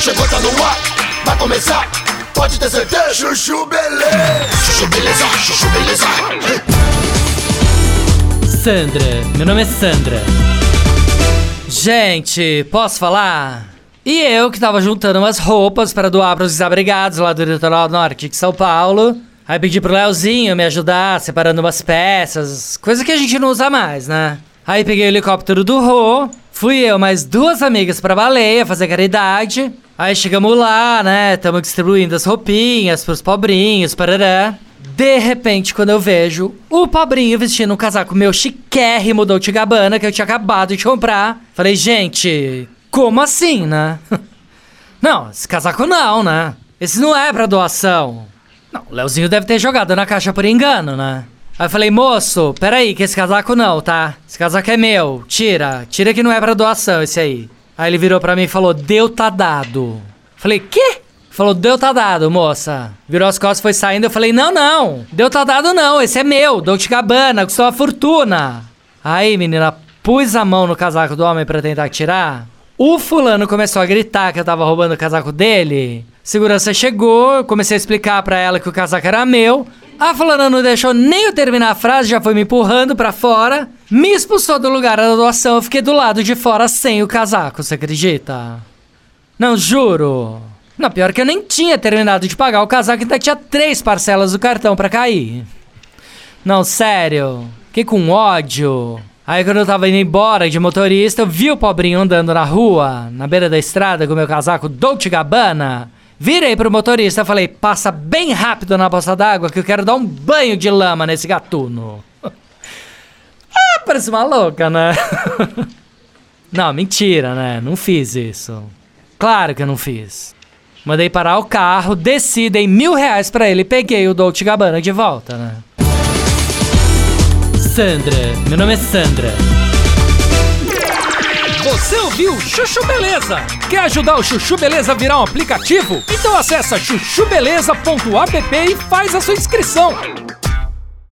chegou, tá no ar, vai começar, pode ter certeza. Chuchu beleza, chuchu beleza, chuchu beleza. Sandra, meu nome é Sandra. Gente, posso falar? E eu que tava juntando umas roupas para doar pros desabrigados lá do litoral norte de São Paulo. Aí pedi pro Leozinho me ajudar separando umas peças, coisa que a gente não usa mais, né? Aí peguei o helicóptero do Rô, fui eu mais duas amigas pra baleia fazer caridade. Aí chegamos lá, né? Tamo distribuindo as roupinhas pros pobrinhos, parará. De repente, quando eu vejo o pobrinho vestindo um casaco meu chiquérrimo Dolce Gabbana que eu tinha acabado de comprar, falei, gente, como assim, né? não, esse casaco não, né? Esse não é pra doação. Não, o Leozinho deve ter jogado na caixa por engano, né? Aí eu falei, moço, peraí, que esse casaco não, tá? Esse casaco é meu, tira, tira que não é pra doação esse aí. Aí ele virou pra mim e falou, deu tá dado. Falei, quê? Falou, deu tá dado, moça. Virou as costas, foi saindo, eu falei, não, não, deu tá dado não, esse é meu, Dolce Gabbana, custou uma fortuna. Aí, menina, pus a mão no casaco do homem pra tentar tirar. O fulano começou a gritar que eu tava roubando o casaco dele. Segurança chegou, eu comecei a explicar pra ela que o casaco era meu. A fulana não deixou nem eu terminar a frase, já foi me empurrando pra fora. Me expulsou do lugar da doação, eu fiquei do lado de fora sem o casaco, você acredita? Não, juro. Não, pior que eu nem tinha terminado de pagar o casaco, ainda tinha três parcelas do cartão pra cair. Não, sério. Fiquei com ódio. Aí quando eu tava indo embora de motorista, eu vi o pobrinho andando na rua, na beira da estrada com meu casaco Dolce Gabbana. Virei pro motorista e falei, passa bem rápido na poça d'água que eu quero dar um banho de lama nesse gatuno. ah, parece uma louca, né? não, mentira, né? Não fiz isso. Claro que eu não fiz. Mandei parar o carro, desci, dei mil reais pra ele e peguei o Dolce Gabbana de volta, né? Sandra, meu nome é Sandra. Você ouviu Chuchu Beleza? Quer ajudar o Chuchu Beleza a virar um aplicativo? Então acessa chuchubeleza.app e faz a sua inscrição.